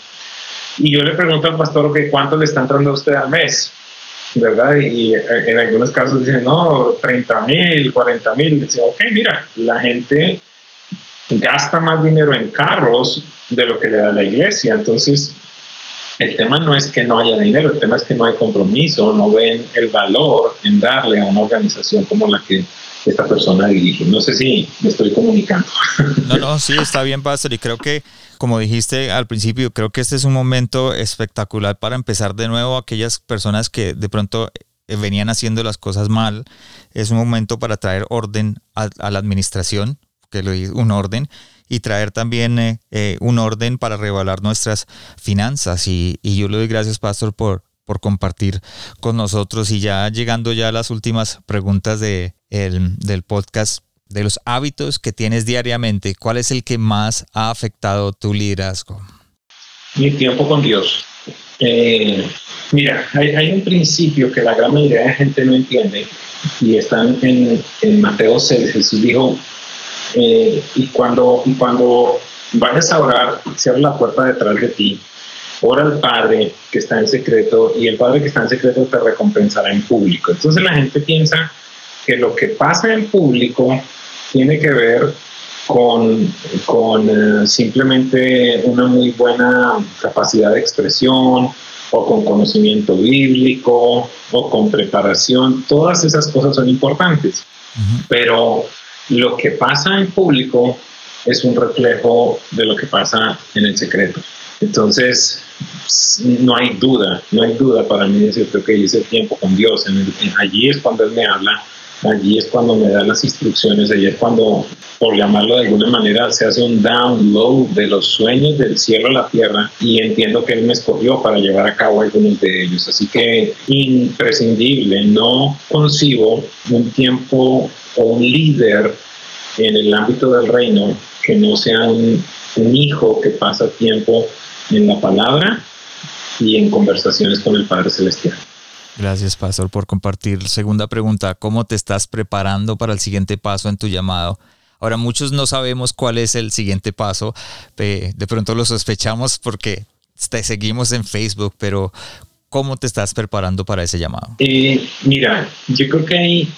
Y yo le pregunto al pastor que cuánto le está entrando a usted al mes, ¿verdad? Y en algunos casos dicen, no, 30 mil, 40 mil. Dice, ok, mira, la gente gasta más dinero en carros de lo que le da la iglesia. Entonces, el tema no es que no haya dinero, el tema es que no hay compromiso, no ven el valor en darle a una organización como la que esta persona dirige. No sé si me estoy comunicando. [laughs] No, no, sí, está bien, Pastor. Y creo que, como dijiste al principio, creo que este es un momento espectacular para empezar de nuevo aquellas personas que de pronto eh, venían haciendo las cosas mal. Es un momento para traer orden a, la administración, que lo un orden y traer también eh, eh, un orden para revalar nuestras finanzas. Y, yo le doy gracias, Pastor, por, compartir con nosotros. Y ya llegando ya a las últimas preguntas de, del podcast, de los hábitos que tienes diariamente, ¿cuál es el que más ha afectado tu liderazgo? Mi tiempo con Dios. Eh, mira, hay, un principio que la gran mayoría de gente no entiende y están en, en Mateo 6. Jesús dijo, eh, y, cuando, y cuando vayas a orar, cierra la puerta detrás de ti, ora al Padre que está en secreto y el Padre que está en secreto te recompensará en público. Entonces la gente piensa que lo que pasa en público tiene que ver con, con eh, simplemente una muy buena capacidad de expresión o con conocimiento bíblico o con preparación. Todas esas cosas son importantes. Pero lo que pasa en público es un reflejo de lo que pasa en el secreto. Entonces, no hay duda, no hay duda para mí decirte que hice tiempo con Dios. allí es cuando Él me habla, allí es cuando me da las instrucciones, allí es cuando, por llamarlo de alguna manera, se hace un download de los sueños del cielo a la tierra y entiendo que Él me escogió para llevar a cabo algunos de ellos. Así que imprescindible, no concibo un tiempo o un líder en el ámbito del reino que no sea un, hijo que pasa tiempo en la palabra y en conversaciones con el Padre Celestial. Gracias, Pastor, por compartir. Segunda pregunta, ¿cómo te estás preparando para el siguiente paso en tu llamado? Ahora, muchos no sabemos cuál es el siguiente paso. De pronto lo sospechamos porque te seguimos en Facebook, pero ¿cómo te estás preparando para ese llamado? Eh, mira, yo creo que hay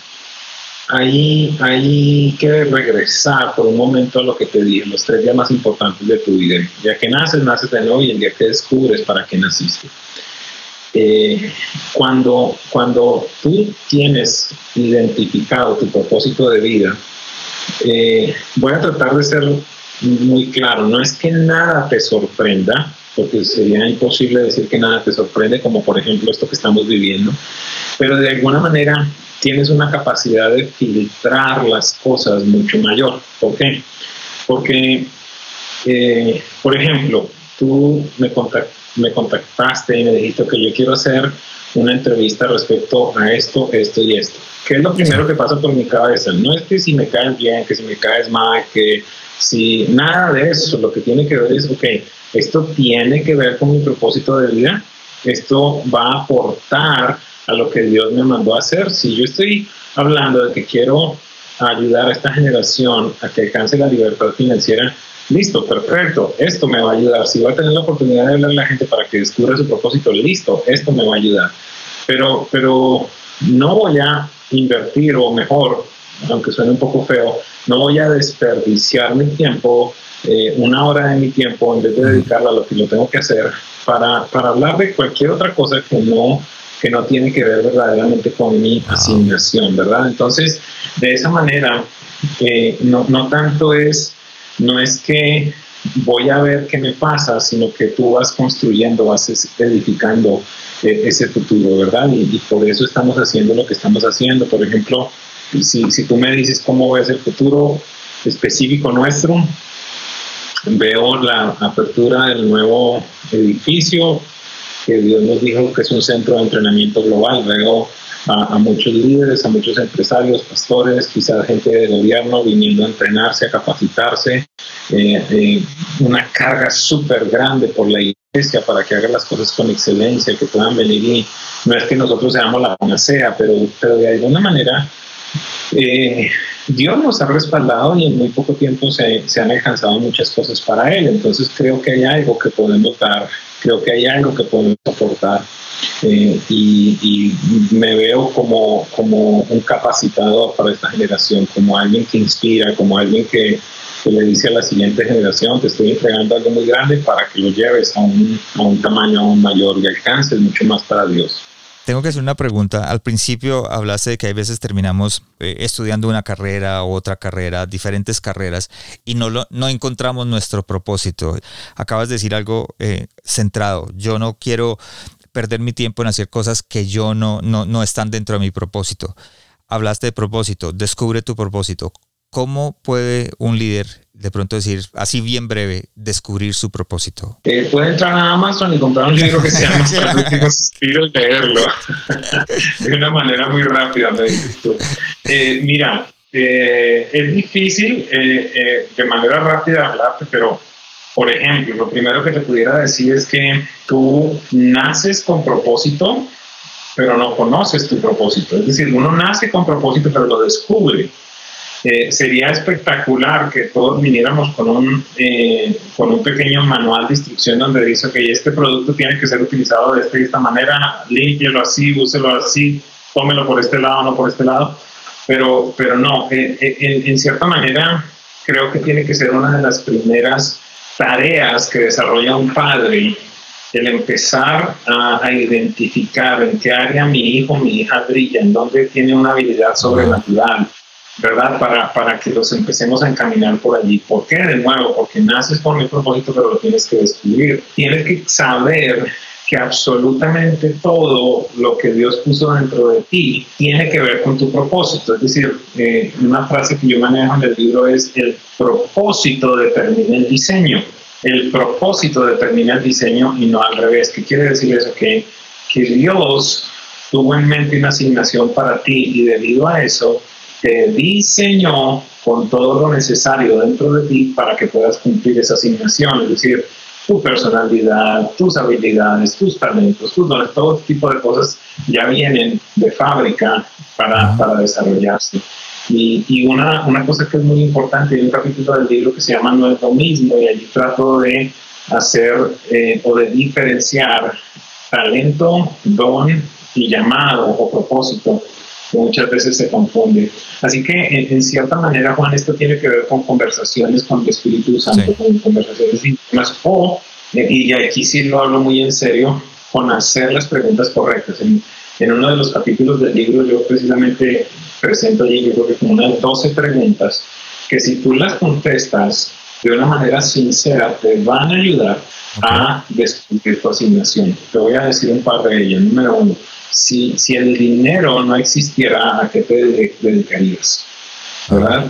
Ahí hay que regresar por un momento a lo que te dije, los tres días más importantes de tu vida. Ya que naces, naces de nuevo y el día que descubres para qué naciste. Eh, cuando, cuando tú tienes identificado tu propósito de vida, eh, voy a tratar de ser muy claro, no es que nada te sorprenda, porque sería imposible decir que nada te sorprende, como por ejemplo esto que estamos viviendo, pero de alguna manera tienes una capacidad de filtrar las cosas mucho mayor. ¿Por qué? Porque, eh, por ejemplo, tú me, me contactaste y me dijiste que yo quiero hacer una entrevista respecto a esto, esto y esto. ¿Qué es lo primero que pasa por mi cabeza? No es que si me caes bien, que si me caes mal, que si nada de eso, lo que tiene que ver es, ok, esto tiene que ver con mi propósito de vida, esto va a aportar a lo que Dios me mandó a hacer. Si yo estoy hablando de que quiero ayudar a esta generación a que alcance la libertad financiera, listo, perfecto, esto me va a ayudar. Si voy a tener la oportunidad de hablar a la gente para que descubra su propósito, listo, esto me va a ayudar. Pero, pero no voy a invertir, o mejor, aunque suene un poco feo, no voy a desperdiciar mi tiempo, eh, una hora de mi tiempo, en vez de dedicarla a lo que lo tengo que hacer, para, para hablar de cualquier otra cosa que no que no tiene que ver verdaderamente con mi asignación, ¿verdad? Entonces, de esa manera, eh, no, no tanto es, no es que voy a ver qué me pasa, sino que tú vas construyendo, vas edificando eh, ese futuro, ¿verdad? Y, por eso estamos haciendo lo que estamos haciendo. Por ejemplo, si, si tú me dices cómo ves el futuro específico nuestro, veo la apertura del nuevo edificio, que Dios nos dijo que es un centro de entrenamiento global. Veo a, muchos líderes, a muchos empresarios, pastores, quizás gente de gobierno viniendo a entrenarse, a capacitarse. Eh, eh, una carga súper grande por la iglesia para que hagan las cosas con excelencia, que puedan venir y no es que nosotros seamos la panacea, pero, pero de alguna manera eh, Dios nos ha respaldado y en muy poco tiempo se, se, han alcanzado muchas cosas para Él. Entonces creo que hay algo que podemos dar, creo que hay algo que podemos aportar. Eh, y, me veo como, como un capacitador para esta generación, como alguien que inspira, como alguien que, le dice a la siguiente generación, te estoy entregando algo muy grande para que lo lleves a un, a un tamaño aún mayor y alcances mucho más para Dios. Tengo que hacer una pregunta. Al principio hablaste de que hay veces terminamos eh, estudiando una carrera otra carrera, diferentes carreras, y no, lo, no encontramos nuestro propósito. Acabas de decir algo eh, centrado. Yo no quiero perder mi tiempo en hacer cosas que yo no, no, no están dentro de mi propósito. Hablaste de propósito, descubre tu propósito. ¿Cómo puede un líder, de pronto decir, así bien breve, descubrir su propósito? Eh, puede entrar a Amazon y comprar un libro que se llama [laughs] suspiros y leerlo [laughs] de una manera muy rápida, me dices tú. Eh, mira, eh, es difícil de manera rápida hablarte, pero por ejemplo, lo primero que te pudiera decir es que tú naces con propósito, pero no conoces tu propósito. Es decir, uno nace con propósito, pero lo descubre. Eh, sería espectacular que todos viniéramos con un, eh, con un pequeño manual de instrucción donde dice que este producto tiene que ser utilizado de esta y esta manera, límpielo así, úselo así, tómelo por este lado, no por este lado. Pero, pero no, eh, en cierta manera creo que tiene que ser una de las primeras tareas que desarrolla un padre el empezar a, identificar en qué área mi hijo, mi hija brilla, en dónde tiene una habilidad sobrenatural, ¿verdad? Para, para que los empecemos a encaminar por allí. ¿Por qué? De nuevo, porque naces con el propósito, pero lo tienes que descubrir. Tienes que saber que absolutamente todo lo que Dios puso dentro de ti tiene que ver con tu propósito. Es decir, eh, una frase que yo manejo en el libro es el propósito determina el diseño. El propósito determina el diseño y no al revés. ¿Qué quiere decir eso? Que, que Dios tuvo en mente una asignación para ti y debido a eso te diseñó con todo lo necesario dentro de ti para que puedas cumplir esa asignación. Es decir, tu personalidad, tus habilidades, tus talentos, tus dones, todo tipo de cosas ya vienen de fábrica para, para desarrollarse. Y, y, una, una cosa que es muy importante, hay un capítulo del libro que se llama No es lo mismo, y allí trato de hacer eh, o de diferenciar talento, don y llamado o propósito, muchas veces se confunde. Así que, en, cierta manera, Juan, esto tiene que ver con conversaciones con el Espíritu Santo, con conversaciones íntimas, o, eh, y aquí sí lo hablo muy en serio, con hacer las preguntas correctas. En, en uno de los capítulos del libro yo precisamente presento allí, yo creo que como unas 12 preguntas, que si tú las contestas de una manera sincera, te van a ayudar a descubrir tu asignación. Te voy a decir un par de ellas. Número uno, si, si el dinero no existiera, ¿a qué te dedicarías? ¿Verdad?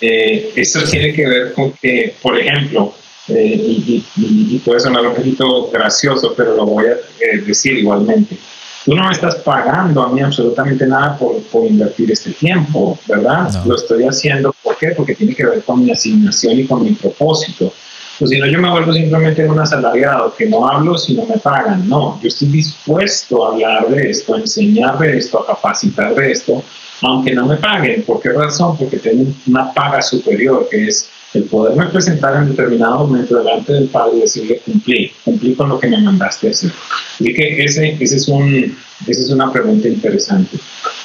Eh, esto tiene que ver con que, por ejemplo, eh, y, puede sonar un poquito gracioso, pero lo voy a eh, decir igualmente. Tú no me estás pagando a mí absolutamente nada por, por invertir este tiempo, ¿verdad? Lo estoy haciendo, ¿por qué? Porque tiene que ver con mi asignación y con mi propósito. Pues si no, yo me vuelvo simplemente un asalariado, que no hablo si no me pagan. No, yo estoy dispuesto a hablar de esto, a enseñar de esto, a capacitar de esto, aunque no me paguen. ¿Por qué razón? Porque tengo una paga superior, que es el poderme presentar en determinado momento delante del Padre y decirle cumplí, cumplí con lo que me mandaste hacer. Así que ese, ese es un, esa es una pregunta interesante.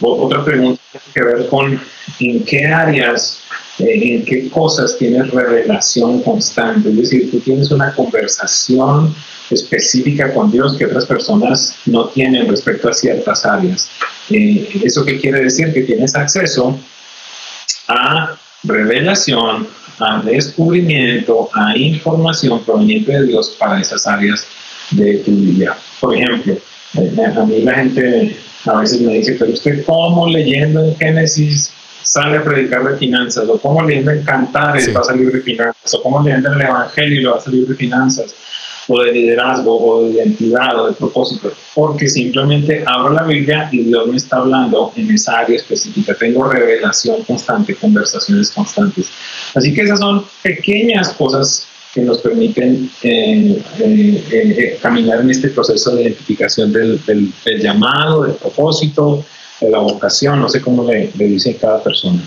otra pregunta tiene que ver con en qué áreas, eh, en qué cosas tienes revelación constante. Es decir, tú tienes una conversación específica con Dios que otras personas no tienen respecto a ciertas áreas. Eh, ¿Eso qué quiere decir? Que tienes acceso a revelación, a descubrimiento, a información proveniente de Dios para esas áreas de tu vida. Por ejemplo, eh, a mí la gente a veces me dice, pero usted cómo leyendo en Génesis sale a predicar de finanzas, o cómo leyendo en Cantares va a salir de finanzas, o cómo leyendo en el Evangelio va a salir de finanzas, o de liderazgo, o de identidad, o de propósito, porque simplemente abro la Biblia y Dios me está hablando en esa área específica. Tengo revelación constante, conversaciones constantes. Así que esas son pequeñas cosas que nos permiten eh, eh, eh, caminar en este proceso de identificación del, llamado, del propósito, de la vocación, no sé cómo le, le dice cada persona.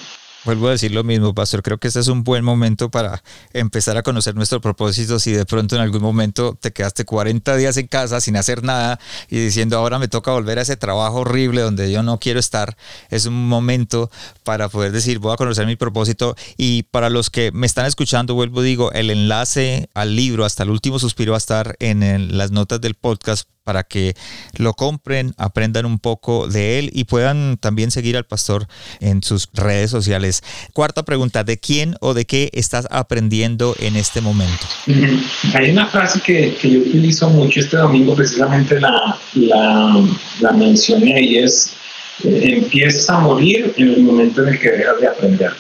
Vuelvo a decir lo mismo, Pastor. Creo que este es un buen momento para empezar a conocer nuestro propósito. Si de pronto en algún momento te quedaste 40 días en casa sin hacer nada y diciendo ahora me toca volver a ese trabajo horrible donde yo no quiero estar, es un momento para poder decir voy a conocer mi propósito. Y para los que me están escuchando, vuelvo digo, el enlace al libro hasta el último suspiro va a estar en las notas del podcast para que lo compren, aprendan un poco de él y puedan también seguir al pastor en sus redes sociales. Cuarta pregunta, ¿de quién o de qué estás aprendiendo en este momento? Hay una frase que, yo utilizo mucho este domingo, precisamente la, la, mencioné y es, eh, empiezas a morir en el momento en el que dejas de aprender.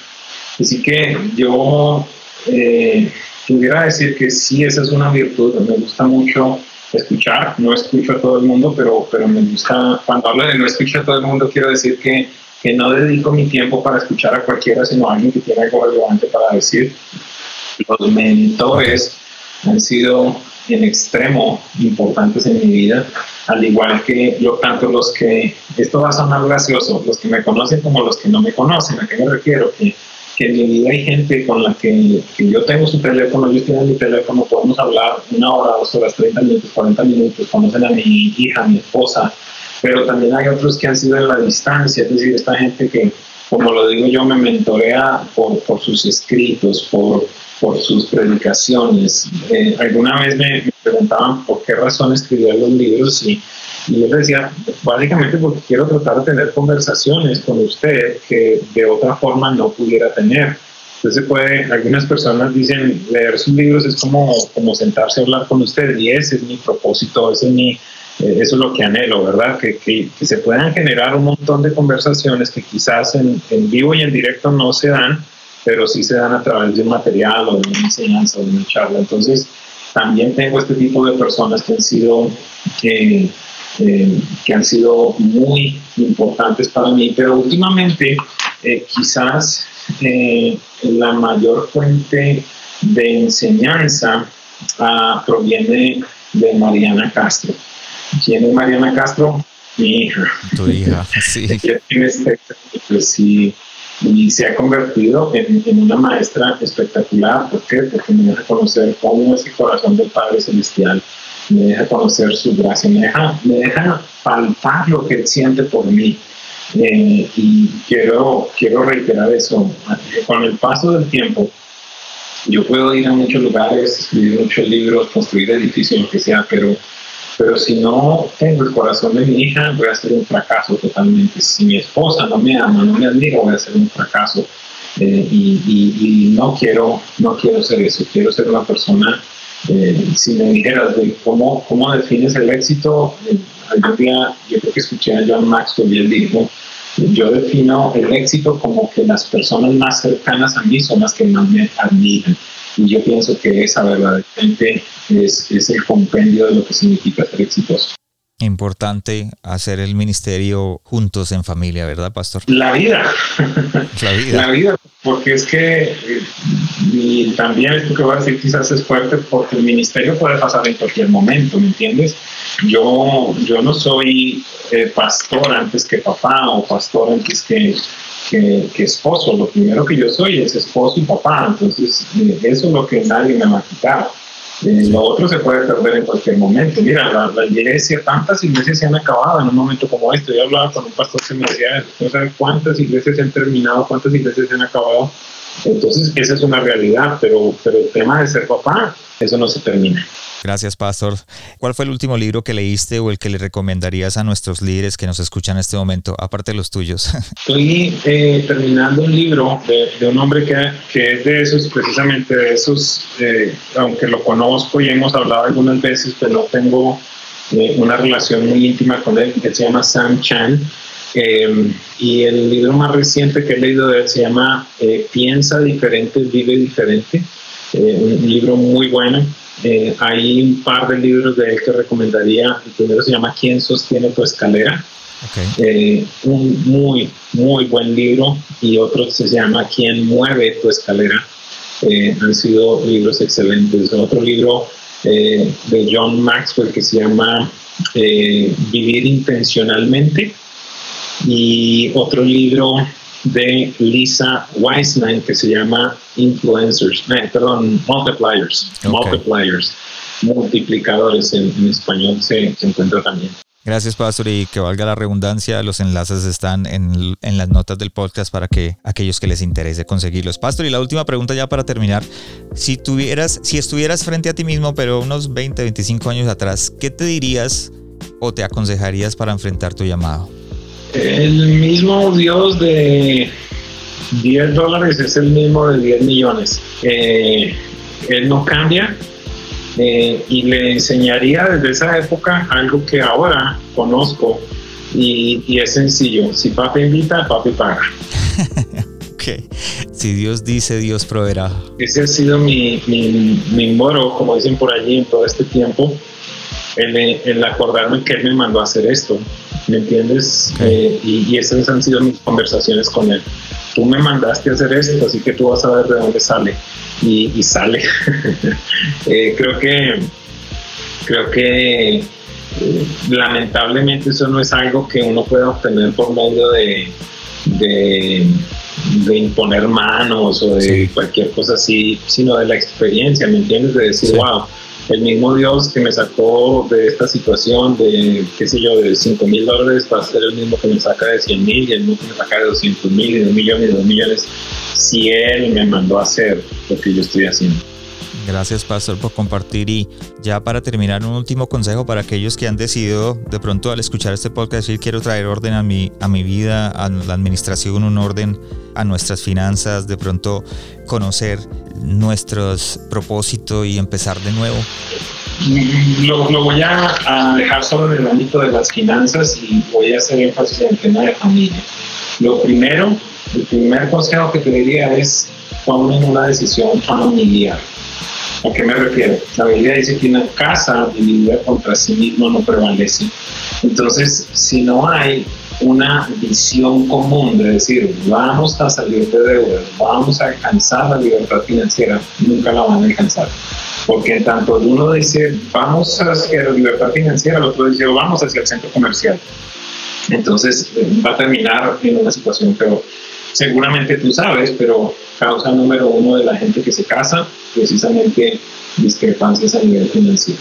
Así que yo eh, pudiera decir que sí, esa es una virtud, me gusta mucho escuchar, no escucho a todo el mundo, pero, pero me gusta, cuando hablo de no escucho a todo el mundo, quiero decir que, que no dedico mi tiempo para escuchar a cualquiera, sino a alguien que tiene algo relevante para decir. Los mentores han sido en extremo importantes en mi vida, al igual que yo tanto los que, esto va a sonar gracioso, los que me conocen como los que no me conocen, ¿a qué me refiero? Que que hay gente con la que, yo tengo su teléfono, ellos tienen mi teléfono, podemos hablar una hora, dos horas, 30 minutos, 40 minutos, conocen a mi hija, a mi esposa, pero también hay otros que han sido en la distancia, es decir, esta gente que, como lo digo yo, me mentorea por, por sus escritos, por, por sus predicaciones. Eh, alguna vez me, me, preguntaban por qué razón escribía los libros y y yo decía, básicamente porque quiero tratar de tener conversaciones con usted que de otra forma no pudiera tener. Entonces puede, algunas personas dicen, leer sus libros es como, como sentarse a hablar con usted y ese es mi propósito, ese es mi, eh, eso es lo que anhelo, ¿verdad? Que, que, que, se puedan generar un montón de conversaciones que quizás en, en, vivo y en directo no se dan, pero sí se dan a través de un material o de una enseñanza o de una charla. Entonces, también tengo este tipo de personas que han sido... Eh, eh, que han sido muy importantes para mí, pero últimamente eh, quizás eh, la mayor fuente de enseñanza ah, proviene de Mariana Castro. ¿Quién es Mariana Castro? Mi hija. Tu hija, [laughs] sí. sí y se ha convertido en, en, una maestra espectacular. ¿Por qué? Porque me deja conocer cómo es el corazón del Padre Celestial me deja conocer su gracia, me deja, me deja palpar lo que él siente por mí. Eh, y quiero, quiero reiterar eso. Con el paso del tiempo, yo puedo ir a muchos lugares, escribir muchos libros, construir edificios, lo que sea, pero, pero si no tengo el corazón de mi hija, voy a ser un fracaso totalmente. Si mi esposa no me ama, no me admira, voy a ser un fracaso. Eh, y, y, y, no quiero no quiero ser eso quiero ser una persona eh, si me dijeras de cómo, cómo defines el éxito, eh, algún día yo creo que escuché a John Maxwell y él dijo, yo defino el éxito como que las personas más cercanas a mí son las que más me admiran. Y yo pienso que esa verdaderamente es, es el compendio de lo que significa ser exitoso importante hacer el ministerio juntos en familia, ¿verdad, pastor? La vida. [laughs] La vida. La vida, porque es que y también esto que voy a decir quizás es fuerte porque el ministerio puede pasar en cualquier momento, ¿me entiendes? Yo, yo no soy eh, pastor antes que papá o pastor antes que, que, esposo. Lo primero que yo soy es esposo y papá, entonces eh, eso es lo que nadie me va a quitar. Eh, lo otro se puede perder en cualquier momento. Mira, la, iglesia, tantas iglesias se han acabado en un momento como este. Yo hablaba con un pastor que me decía, no cuántas iglesias se han terminado, cuántas iglesias se han acabado. Entonces, esa es una realidad, pero, pero el tema de ser papá, eso no se termina. Gracias, Pastor. ¿Cuál fue el último libro que leíste o el que le recomendarías a nuestros líderes que nos escuchan en este momento, aparte de los tuyos? [laughs] Estoy eh, terminando un libro de, un hombre que, que, es de esos, precisamente de esos, eh, aunque lo conozco y hemos hablado algunas veces, pero no tengo eh, una relación muy íntima con él, que se llama Sam Chan. Y el libro más reciente que he leído de él se llama Piensa diferente, vive diferente. un libro muy bueno eh, hay un par de libros de él que recomendaría. El primero se llama ¿Quién sostiene tu escalera? Eh, un muy, muy buen libro y otro se llama ¿Quién mueve tu escalera? Eh, han sido libros excelentes. Otro libro de John Maxwell que se llama Vivir intencionalmente y otro libro de Lisa Wiseman que se llama Influencers, eh, perdón, Multipliers, Multipliers, multiplicadores en, español se, encuentra también. Gracias, Pastor, y que valga la redundancia, los enlaces están en, en, las notas del podcast para que aquellos que les interese conseguirlos. Pastor, y la última pregunta ya para terminar, si tuvieras, si estuvieras frente a ti mismo, pero unos 20, 25 años atrás, ¿qué te dirías o te aconsejarías para enfrentar tu llamado? El mismo Dios de 10 dólares es el mismo de 10 millones. Eh, él no cambia eh, y le enseñaría desde esa época algo que ahora conozco y, es sencillo. Si papi invita, papi paga. [laughs] ok. Si Dios dice, Dios proveerá. Ese ha sido mi, mi, moro, como dicen por allí en todo este tiempo, el, el acordarme que Él me mandó a hacer esto. ¿Me entiendes? Eh, y, esas han sido mis conversaciones con él. Tú me mandaste a hacer esto, así que tú vas a ver de dónde sale. Y, sale. [laughs] Eh, creo que, creo que eh, lamentablemente eso no es algo que uno pueda obtener por medio de, de, imponer manos o de cualquier cosa así, sino de la experiencia, ¿me entiendes? De decir, wow el mismo Dios que me sacó de esta situación de, qué sé yo, de 5 mil dólares va a ser el mismo que me saca de 100 mil y el mismo que me saca de 200 mil y de un millón y de dos millones si Él me mandó a hacer lo que yo estoy haciendo. Gracias, Pastor, por compartir. Y ya para terminar, un último consejo para aquellos que han decidido de pronto al escuchar este podcast decir quiero traer orden a mi, a mi vida, a la administración, un orden a nuestras finanzas, de pronto conocer nuestros propósitos y empezar de nuevo. Lo, lo voy a, dejar solo en el ámbito de las finanzas y voy a hacer énfasis en el tema de familia. Lo primero, el primer consejo que te diría es tomen una decisión familiar ¿A qué me refiero? La Biblia dice que una casa dividida contra sí mismo no prevalece. Entonces, si no hay una visión común de decir, vamos a salir de deuda, vamos a alcanzar la libertad financiera, nunca la van a alcanzar. Porque tanto uno dice, vamos hacia la libertad financiera, el otro dice, vamos hacia el centro comercial. Entonces va a terminar en una situación peor. Seguramente tú sabes, pero causa número uno de la gente que se casa, precisamente discrepancias a nivel financiero.